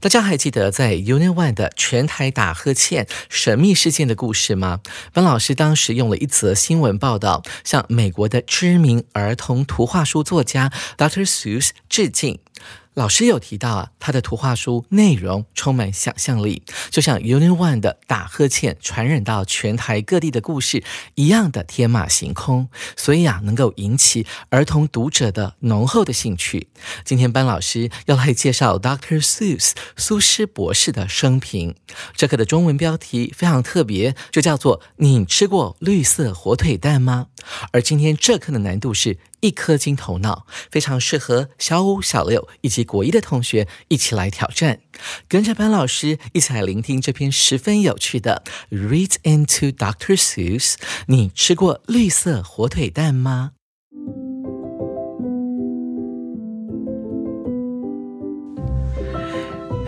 大家还记得在 Unit One 的全台打呵欠神秘事件的故事吗？本老师当时用了一则新闻报道，向美国的知名儿童图画书作家 Dr. Seuss 致敬。老师有提到啊，他的图画书内容充满想象力，就像 Union One 的打呵欠传染到全台各地的故事一样的天马行空，所以啊，能够引起儿童读者的浓厚的兴趣。今天班老师要来介绍 Dr. Seuss 苏轼博士的生平。这课的中文标题非常特别，就叫做“你吃过绿色火腿蛋吗？”而今天这课的难度是。一颗金头脑，非常适合小五、小六以及国一的同学一起来挑战。跟着班老师一起来聆听这篇十分有趣的《Read into Dr. Seuss》。你吃过绿色火腿蛋吗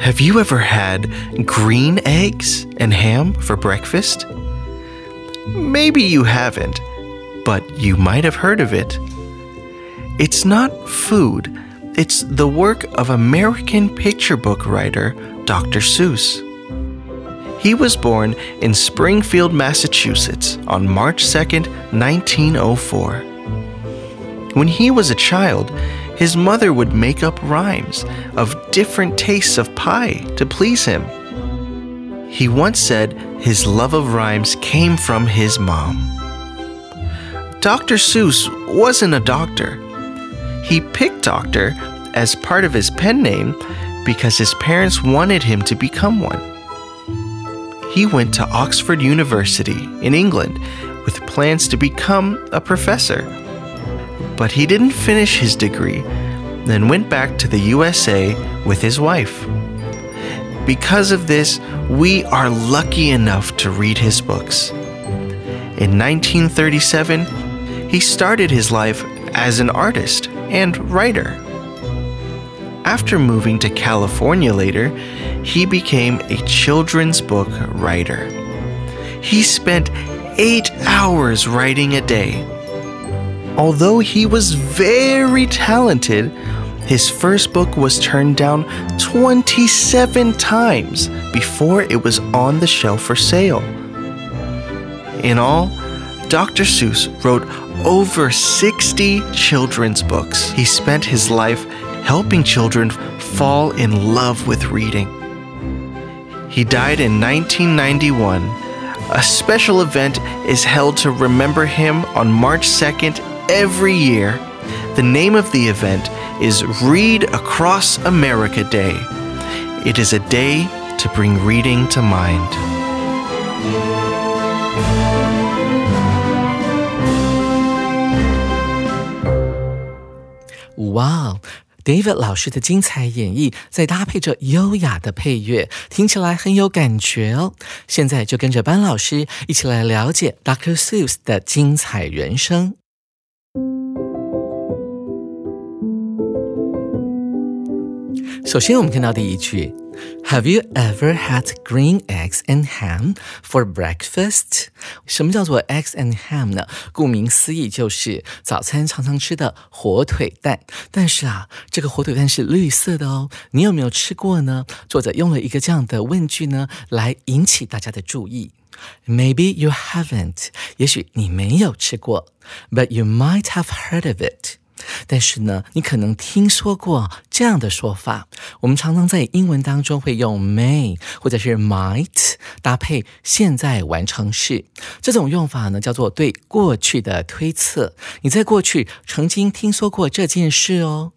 ？Have you ever had green eggs and ham for breakfast? Maybe you haven't, but you might have heard of it. It's not food, it's the work of American picture book writer Dr. Seuss. He was born in Springfield, Massachusetts on March 2, 1904. When he was a child, his mother would make up rhymes of different tastes of pie to please him. He once said his love of rhymes came from his mom. Dr. Seuss wasn't a doctor he picked Doctor as part of his pen name because his parents wanted him to become one. He went to Oxford University in England with plans to become a professor. But he didn't finish his degree, then went back to the USA with his wife. Because of this, we are lucky enough to read his books. In 1937, he started his life as an artist and writer. After moving to California later, he became a children's book writer. He spent eight hours writing a day. Although he was very talented, his first book was turned down 27 times before it was on the shelf for sale. In all, Dr. Seuss wrote over 60 children's books. He spent his life helping children fall in love with reading. He died in 1991. A special event is held to remember him on March 2nd every year. The name of the event is Read Across America Day. It is a day to bring reading to mind. 哇哦，David 老师的精彩演绎，再搭配着优雅的配乐，听起来很有感觉哦。现在就跟着班老师一起来了解 Dr. Seuss 的精彩人生。首先，我们看到第一句。Have you ever had green eggs and ham for breakfast？什么叫做 eggs and ham 呢？顾名思义，就是早餐常常吃的火腿蛋。但是啊，这个火腿蛋是绿色的哦。你有没有吃过呢？作者用了一个这样的问句呢，来引起大家的注意。Maybe you haven't，也许你没有吃过，but you might have heard of it。但是呢，你可能听说过这样的说法。我们常常在英文当中会用 may 或者是 might 搭配现在完成式，这种用法呢叫做对过去的推测。你在过去曾经听说过这件事哦。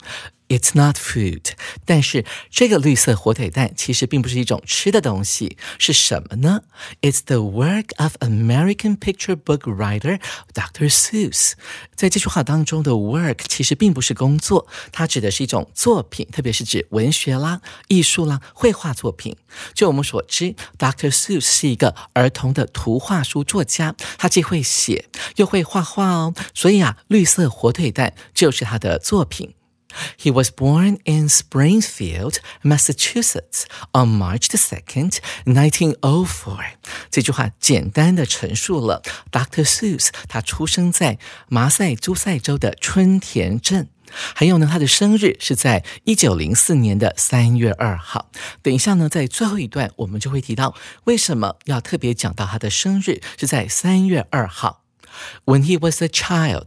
It's not food，但是这个绿色火腿蛋其实并不是一种吃的东西，是什么呢？It's the work of American picture book writer Dr. Seuss。在这句话当中的 work 其实并不是工作，它指的是一种作品，特别是指文学啦、艺术啦、绘画作品。就我们所知，Dr. Seuss 是一个儿童的图画书作家，他既会写又会画画哦，所以啊，绿色火腿蛋就是他的作品。He was born in Springfield, Massachusetts, on March the second, nineteen o four. 这句话简单的陈述了 Dr. Seuss 他出生在马赛诸塞州的春田镇。还有呢，他的生日是在一九零四年的三月二号。等一下呢，在最后一段我们就会提到为什么要特别讲到他的生日是在三月二号。When he was a child.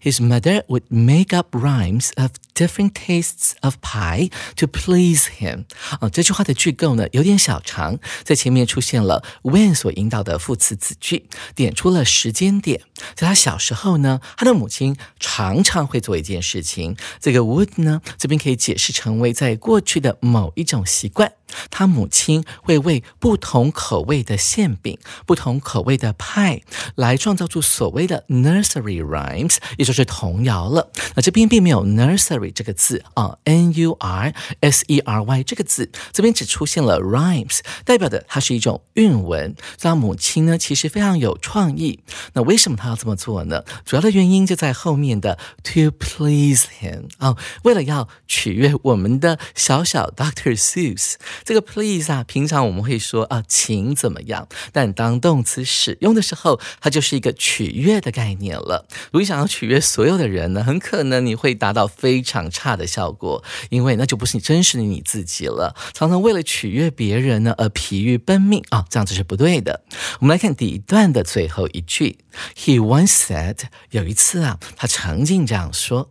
His mother would make up rhymes of different tastes of pie to please him。啊，这句话的句构呢有点小长，在前面出现了 when 所引导的副词子句，点出了时间点。在他小时候呢，他的母亲常常会做一件事情，这个 would 呢这边可以解释成为在过去的某一种习惯。他母亲会为不同口味的馅饼、不同口味的派来创造出所谓的 nursery rhymes，也就是童谣了。那这边并没有 nursery 这个字啊，n u r s e r y 这个字，这边只出现了 rhymes，代表的它是一种韵文。他母亲呢，其实非常有创意。那为什么他要这么做呢？主要的原因就在后面的 to please him 啊，为了要取悦我们的小小 Doctor Seuss。这个 please 啊，平常我们会说啊，请怎么样？但当动词使用的时候，它就是一个取悦的概念了。如果你想要取悦所有的人呢，很可能你会达到非常差的效果，因为那就不是你真实的你自己了。常常为了取悦别人呢而疲于奔命啊，这样子是不对的。我们来看第一段的最后一句，He once said，有一次啊，他曾经这样说。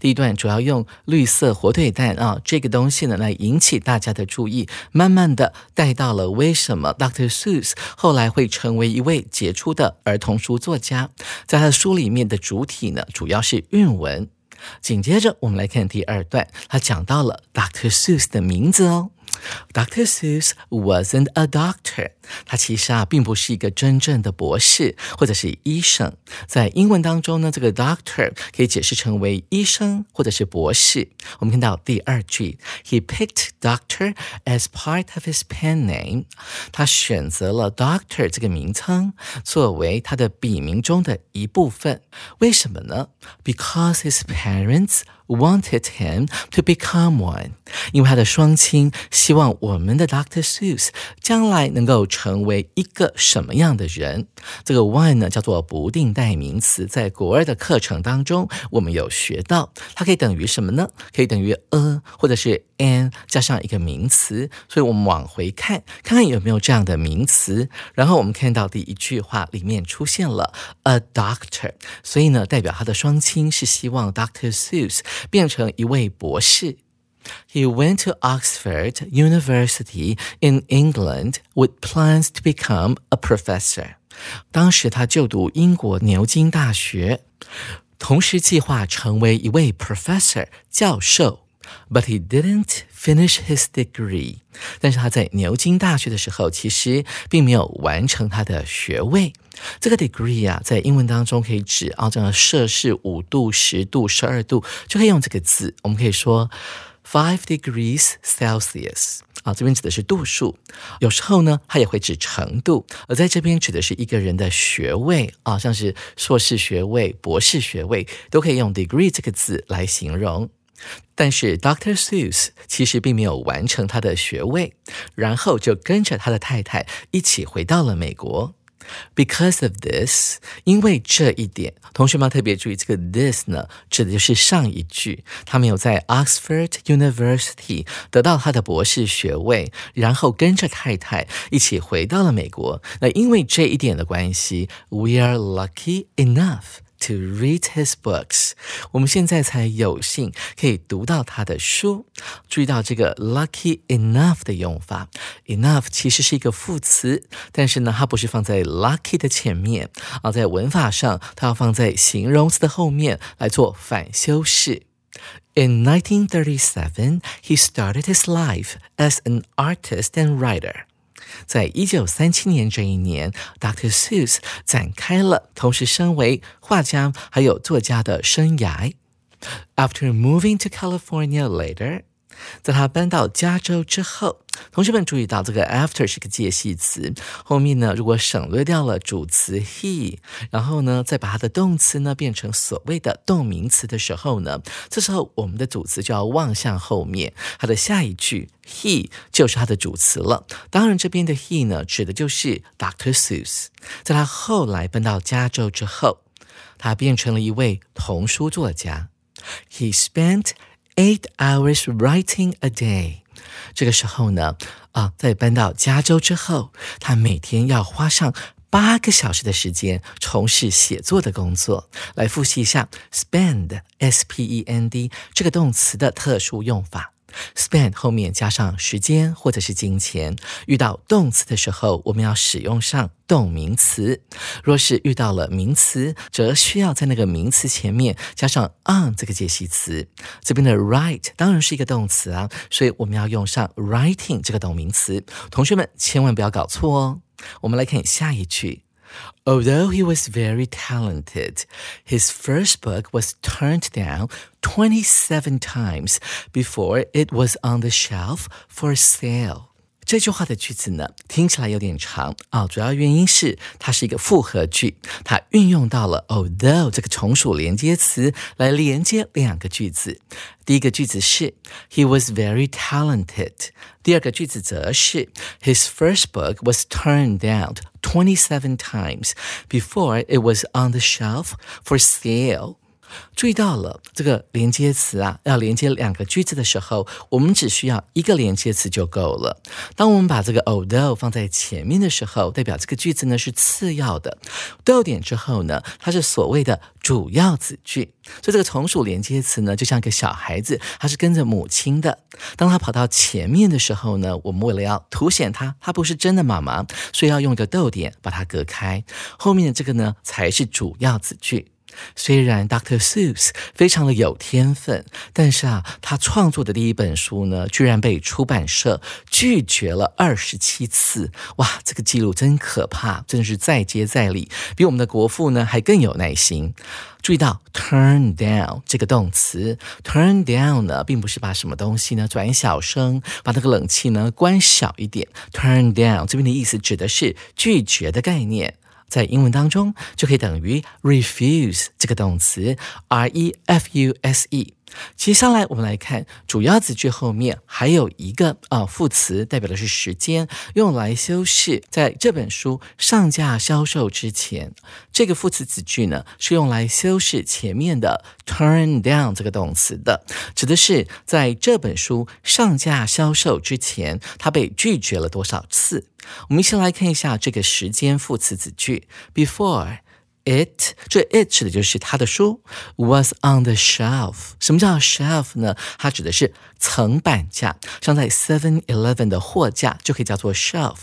第一段主要用绿色火腿蛋啊这个东西呢来引起大家的注意，慢慢的带到了为什么 Dr. Seuss 后来会成为一位杰出的儿童书作家，在他的书里面的主体呢主要是韵文。紧接着我们来看第二段，他讲到了 Dr. Seuss 的名字哦。Dr. Seuss wasn't a doctor，他其实啊并不是一个真正的博士或者是医生。在英文当中呢，这个 doctor 可以解释成为医生或者是博士。我们看到第二句，He picked doctor as part of his pen name，他选择了 doctor 这个名称作为他的笔名中的一部分。为什么呢？Because his parents wanted him to become one，因为他的双亲 希望我们的 Doctor Seuss 将来能够成为一个什么样的人。这个 one 呢叫做不定代名词，在国二的课程当中我们有学到，它可以等于什么呢？可以等于 a 或者是 an 加上一个名词。所以我们往回看，看看有没有这样的名词。然后我们看到第一句话里面出现了 a doctor，所以呢代表他的双亲是希望 Doctor Seuss。变成一位博士。He went to Oxford University in England with plans to become a professor。当时他就读英国牛津大学，同时计划成为一位 professor 教授。But he didn't finish his degree。但是他在牛津大学的时候，其实并没有完成他的学位。这个 degree 啊，在英文当中可以指啊，这样摄氏五度、十度、十二度，就可以用这个字。我们可以说 Five degrees Celsius 啊，这边指的是度数。有时候呢，它也会指程度，而在这边指的是一个人的学位啊，像是硕士学位、博士学位，都可以用 degree 这个字来形容。但是 Doctor Seuss 其实并没有完成他的学位，然后就跟着他的太太一起回到了美国。Because of this，因为这一点，同学们特别注意，这个 this 呢，指的就是上一句，他没有在 Oxford University 得到他的博士学位，然后跟着太太一起回到了美国。那因为这一点的关系，we are lucky enough。To read his books，我们现在才有幸可以读到他的书。注意到这个 lucky enough 的用法，enough 其实是一个副词，但是呢，它不是放在 lucky 的前面啊，在文法上，它要放在形容词的后面来做反修饰。In 1937, he started his life as an artist and writer. 在一九三七年这一年，Dr. Seuss 展开了同时身为画家还有作家的生涯。After moving to California later. 在他搬到加州之后，同学们注意到这个 after 是个介系词，后面呢如果省略掉了主词 he，然后呢再把它的动词呢变成所谓的动名词的时候呢，这时候我们的主词就要望向后面，它的下一句 he 就是它的主词了。当然这边的 he 呢指的就是 Doctor. Seuss，在他后来搬到加州之后，他变成了一位童书作家。He spent Eight hours writing a day。这个时候呢，啊，在搬到加州之后，他每天要花上八个小时的时间从事写作的工作。来复习一下，spend，s-p-e-n-d 这个动词的特殊用法。Spend 后面加上时间或者是金钱，遇到动词的时候，我们要使用上动名词。若是遇到了名词，则需要在那个名词前面加上 on 这个介系词。这边的 write 当然是一个动词啊，所以我们要用上 writing 这个动名词。同学们千万不要搞错哦。我们来看下一句。Although he was very talented, his first book was turned down 27 times before it was on the shelf for sale. 这句话的句子呢，听起来有点长啊，主要原因是它是一个复合句，它运用到了 although 这个从属连接词来连接两个句子。第一个句子是 He was very talented，第二个句子则是 His first book was turned down twenty seven times before it was on the shelf for sale。注意到了这个连接词啊，要连接两个句子的时候，我们只需要一个连接词就够了。当我们把这个 although 放在前面的时候，代表这个句子呢是次要的。逗点之后呢，它是所谓的主要子句。所以这个从属连接词呢，就像一个小孩子，他是跟着母亲的。当他跑到前面的时候呢，我们为了要凸显他，他不是真的妈妈，所以要用一个逗点把它隔开。后面的这个呢，才是主要子句。虽然 Doctor. Seuss 非常的有天分，但是啊，他创作的第一本书呢，居然被出版社拒绝了二十七次。哇，这个记录真可怕，真的是再接再厉，比我们的国父呢还更有耐心。注意到 turn down 这个动词，turn down 呢，并不是把什么东西呢转小声，把那个冷气呢关小一点。turn down 这边的意思指的是拒绝的概念。在英文当中就可以等于 refuse 这个动词，r e f u s e。接下来我们来看主要子句后面还有一个啊副词，代表的是时间，用来修饰在这本书上架销售之前。这个副词子句呢是用来修饰前面的 turn down 这个动词的，指的是在这本书上架销售之前，它被拒绝了多少次。我们先来看一下这个时间副词子句 before。It 这 it 指的就是他的书，was on the shelf。什么叫 shelf 呢？它指的是层板架，像在 Seven Eleven 的货架就可以叫做 shelf。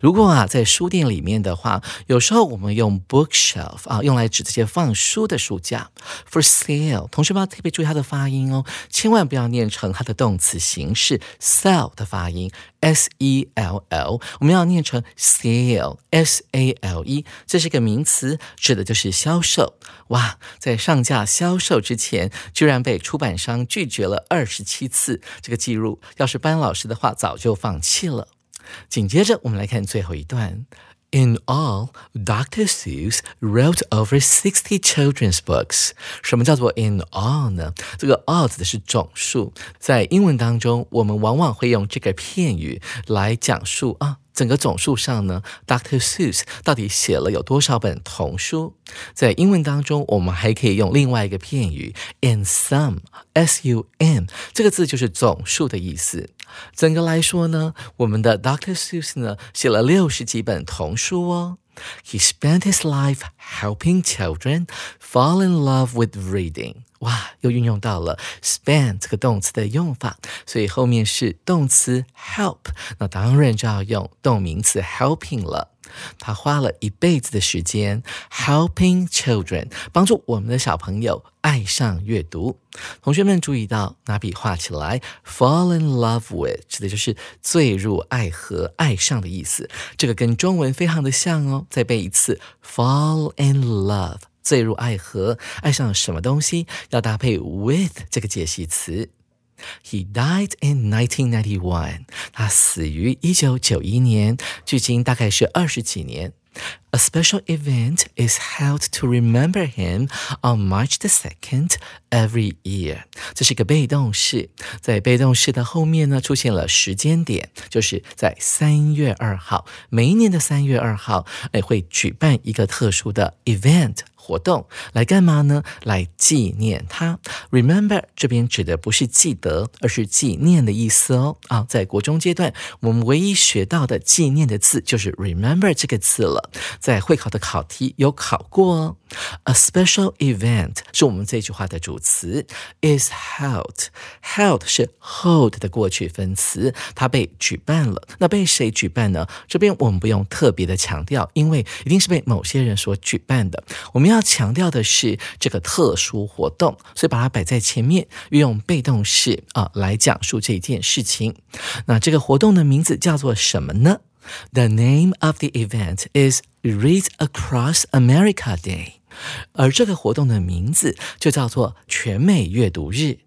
如果啊在书店里面的话，有时候我们用 bookshelf 啊用来指这些放书的书架。For sale，同学们要特别注意它的发音哦，千万不要念成它的动词形式 sell 的发音。S E L L，我们要念成 sale，S A L E，这是一个名词，指的就是销售。哇，在上架销售之前，居然被出版商拒绝了二十七次，这个记录，要是班老师的话，早就放弃了。紧接着，我们来看最后一段。In all, Dr. Seuss wrote over sixty children's books. 什么叫做 in all 呢？这个 all 指的是总数，在英文当中，我们往往会用这个片语来讲述啊。整个总数上呢，Dr. Seuss 到底写了有多少本童书？在英文当中，我们还可以用另外一个片语 in sum，s-u-m，这个字就是总数的意思。整个来说呢，我们的 Dr. Seuss 呢写了六十几本童书哦。He spent his life helping children fall in love with reading. 哇，又运用到了 spend 这个动词的用法，所以后面是动词 help，那当然就要用动名词 helping 了。他花了一辈子的时间 helping children，帮助我们的小朋友爱上阅读。同学们注意到，拿笔画起来，fall in love with 指的就是坠入爱河、爱上的意思。这个跟中文非常的像哦。再背一次，fall in love。坠入爱河，爱上什么东西，要搭配 with 这个解析词。He died in 1991。他死于一九九一年，距今大概是二十几年。A special event is held to remember him on March the second every year。这是一个被动式，在被动式的后面呢，出现了时间点，就是在三月二号，每一年的三月二号，哎，会举办一个特殊的 event。活动来干嘛呢？来纪念他。Remember 这边指的不是记得，而是纪念的意思哦。啊，在国中阶段，我们唯一学到的纪念的字就是 remember 这个字了。在会考的考题有考过哦。A special event 是我们这句话的主词，is held。held 是 hold 的过去分词，它被举办了。那被谁举办呢？这边我们不用特别的强调，因为一定是被某些人所举办的。我们要要强调的是这个特殊活动，所以把它摆在前面，运用被动式啊来讲述这件事情。那这个活动的名字叫做什么呢？The name of the event is Read Across America Day，而这个活动的名字就叫做全美阅读日。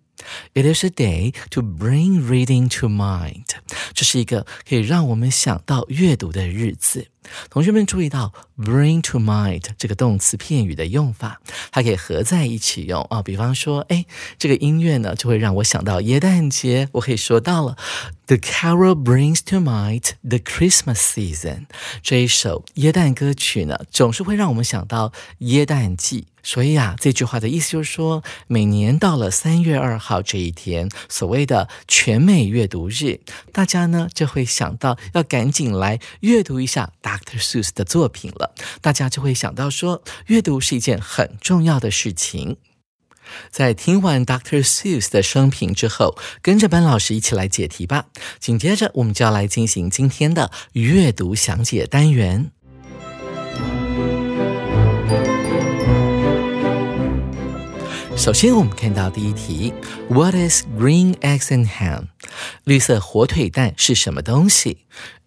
It is a day to bring reading to mind，这是一个可以让我们想到阅读的日子。同学们注意到 bring to mind 这个动词片语的用法，它可以合在一起用啊。比方说，哎，这个音乐呢，就会让我想到耶诞节。我可以说到了，The carol brings to mind the Christmas season。这一首耶诞歌曲呢，总是会让我们想到耶诞季。所以啊，这句话的意思就是说，每年到了三月二号这一天，所谓的全美阅读日，大家呢就会想到要赶紧来阅读一下。Dr. Seuss 的作品了，大家就会想到说，阅读是一件很重要的事情。在听完 Dr. Seuss 的生平之后，跟着班老师一起来解题吧。紧接着，我们就要来进行今天的阅读详解单元。首先，我们看到第一题：What is green eggs and ham？绿色火腿蛋是什么东西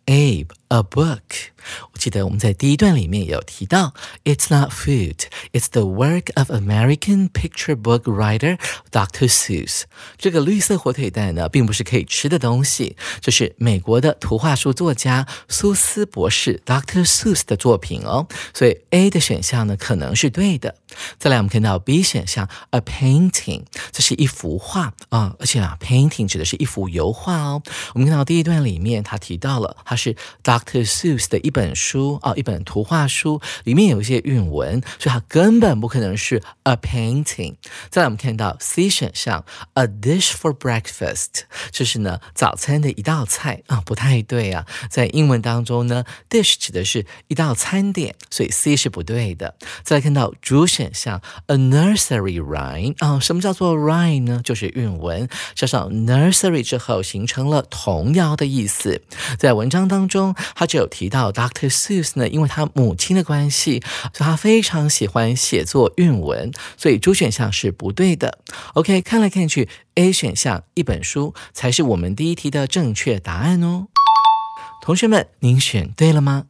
？Abe, a book. 我记得我们在第一段里面有提到，It's not food, it's the work of American picture book writer Dr. Seuss。这个绿色火腿蛋呢，并不是可以吃的东西，这是美国的图画书作家苏斯博士 Dr. Seuss 的作品哦。所以 A 的选项呢，可能是对的。再来，我们看到 B 选项，a painting，这是一幅画啊，而且啊，painting 指的是一幅油画哦。我们看到第一段里面，他提到了它是 Dr. Seuss 的一。本书啊，一本图画书，里面有一些韵文，所以它根本不可能是 a painting。再来，我们看到 C 选项，a dish for breakfast，就是呢早餐的一道菜啊，不太对啊。在英文当中呢，dish 指的是一道餐点，所以 C 是不对的。再来看到主选项，a nursery rhyme 啊，什么叫做 rhyme 呢？就是韵文，加上 nursery 之后形成了童谣的意思。在文章当中，他就有提到。Dr. Seuss 呢，因为他母亲的关系，所以他非常喜欢写作韵文，所以主选项是不对的。OK，看来看去，A 选项一本书才是我们第一题的正确答案哦。同学们，您选对了吗？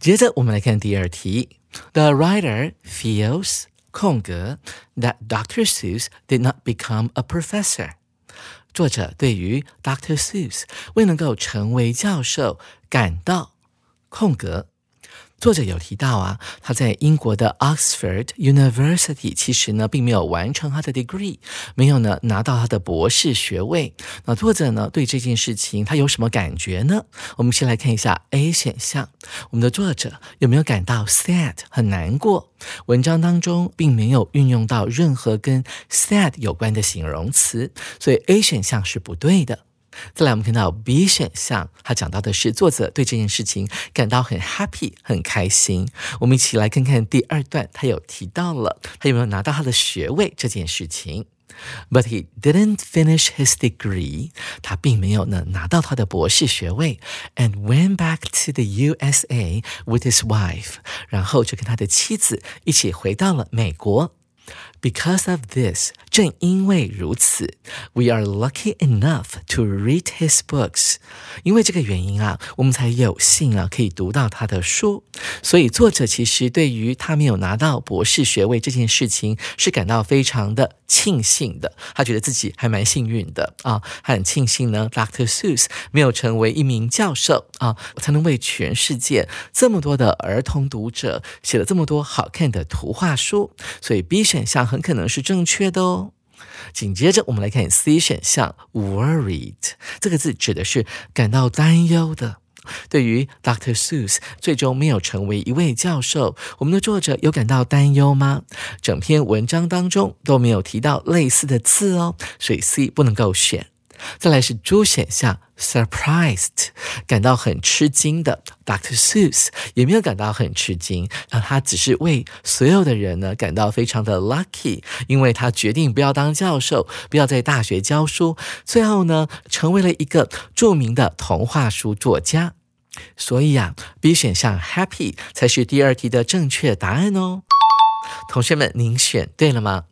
接着我们来看第二题。The writer feels 空格 that Dr. Seuss did not become a professor。作者对于 Dr. Seuss 未能够成为教授感到。空格作者有提到啊，他在英国的 Oxford University 其实呢并没有完成他的 degree，没有呢拿到他的博士学位。那作者呢对这件事情他有什么感觉呢？我们先来看一下 A 选项，我们的作者有没有感到 sad 很难过？文章当中并没有运用到任何跟 sad 有关的形容词，所以 A 选项是不对的。再来，我们看到 B 选项，它讲到的是作者对这件事情感到很 happy，很开心。我们一起来看看第二段，他有提到了他有没有拿到他的学位这件事情。But he didn't finish his degree，他并没有呢拿到他的博士学位，and went back to the USA with his wife，然后就跟他的妻子一起回到了美国。Because of this，正因为如此，we are lucky enough to read his books。因为这个原因啊，我们才有幸啊可以读到他的书。所以作者其实对于他没有拿到博士学位这件事情是感到非常的庆幸的。他觉得自己还蛮幸运的啊，他很庆幸呢，Dr. Seuss 没有成为一名教授啊，才能为全世界这么多的儿童读者写了这么多好看的图画书。所以 B 选项。很可能是正确的哦。紧接着，我们来看 C 选项，worried 这个字指的是感到担忧的。对于 Dr. Seuss 最终没有成为一位教授，我们的作者有感到担忧吗？整篇文章当中都没有提到类似的字哦，所以 C 不能够选。再来是 D 选项，surprised，感到很吃惊的。Dr. Seuss 也没有感到很吃惊，啊，他只是为所有的人呢感到非常的 lucky，因为他决定不要当教授，不要在大学教书，最后呢成为了一个著名的童话书作家。所以啊，B 选项 happy 才是第二题的正确答案哦。同学们，您选对了吗？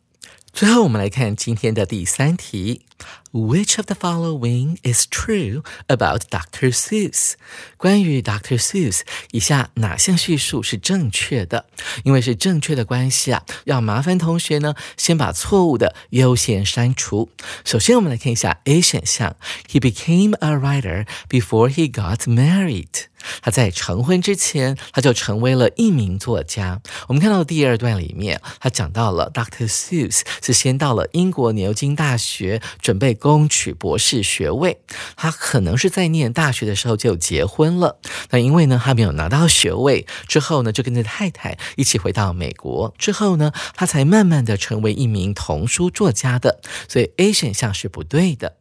最后，我们来看今天的第三题。Which of the following is true about Dr. Seuss？关于 Dr. Seuss，以下哪项叙述是正确的？因为是正确的关系啊，要麻烦同学呢先把错误的优先删除。首先，我们来看一下 A 选项：He became a writer before he got married。他在成婚之前，他就成为了一名作家。我们看到第二段里面，他讲到了 Dr. Seuss 是先到了英国牛津大学。准备攻取博士学位，他可能是在念大学的时候就结婚了。那因为呢，他没有拿到学位，之后呢，就跟着太太一起回到美国。之后呢，他才慢慢的成为一名童书作家的。所以 A 选项是不对的。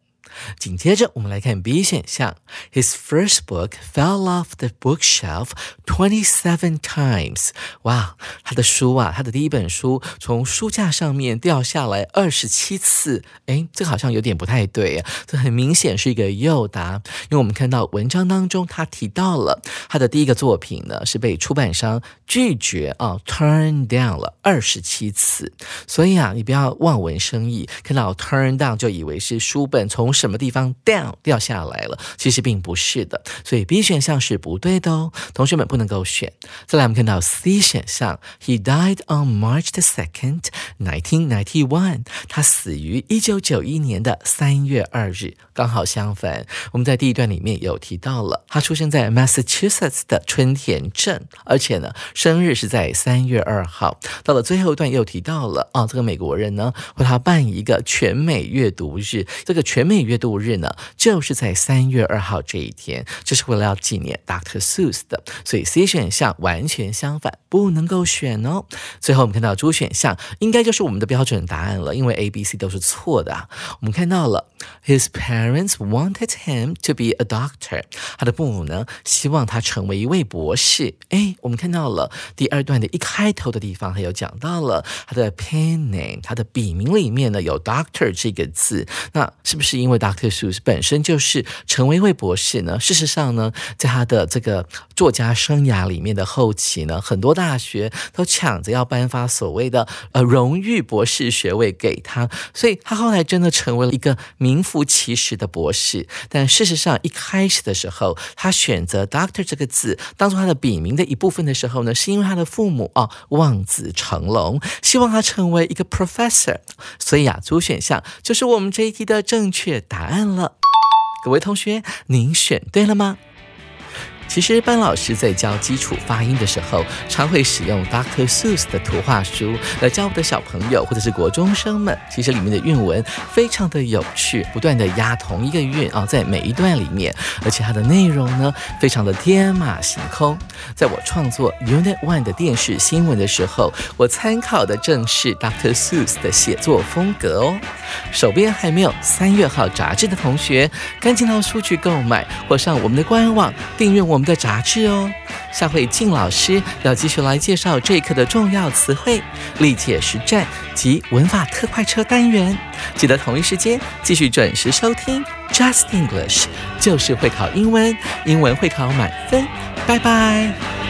紧接着，我们来看 B 选项。His first book fell off the bookshelf twenty-seven times。哇，他的书啊，他的第一本书从书架上面掉下来二十七次。哎，这好像有点不太对啊。这很明显是一个诱答，因为我们看到文章当中他提到了他的第一个作品呢是被出版商拒绝啊，turn down 了二十七次。所以啊，你不要望文生义，看到 turn down 就以为是书本从什什么地方 down 掉下来了？其实并不是的，所以 B 选项是不对的哦，同学们不能够选。再来，我们看到 C 选项，He died on March the second, nineteen ninety one。他死于一九九一年的三月二日，刚好相反。我们在第一段里面有提到了，他出生在 Massachusetts 的春田镇，而且呢，生日是在三月二号。到了最后一段又提到了，哦，这个美国人呢，为他办一个全美阅读日，这个全美阅度日呢，就是在三月二号这一天，这是为了要纪念 Dr. Seuss 的，所以 C 选项完全相反，不能够选哦。最后我们看到 D 选项，应该就是我们的标准答案了，因为 A、B、C 都是错的啊。我们看到了，His parents wanted him to be a doctor，他的父母呢，希望他成为一位博士。哎，我们看到了第二段的一开头的地方，他有讲到了他的 pen name，他的笔名里面呢有 Doctor 这个字，那是不是因为 Doctor Seuss 本身就是成为一位博士呢。事实上呢，在他的这个作家生涯里面的后期呢，很多大学都抢着要颁发所谓的呃荣誉博士学位给他，所以他后来真的成为了一个名副其实的博士。但事实上，一开始的时候，他选择 Doctor 这个字当做他的笔名的一部分的时候呢，是因为他的父母啊望子成龙，希望他成为一个 Professor。所以啊，主选项就是我们这一题的正确答。案了，各位同学，您选对了吗？其实班老师在教基础发音的时候，常会使用 Doctor Seuss 的图画书来教我的小朋友或者是国中生们。其实里面的韵文非常的有趣，不断的押同一个韵啊，在每一段里面，而且它的内容呢，非常的天马行空。在我创作 Unit One 的电视新闻的时候，我参考的正是 Doctor Seuss 的写作风格哦。手边还没有三月号杂志的同学，赶紧到书局购买，或上我们的官网订阅我我们的杂志哦。下回静老师要继续来介绍这一课的重要词汇、历届实战及文法特快车单元。记得同一时间继续准时收听 Just English，就是会考英文，英文会考满分。拜拜。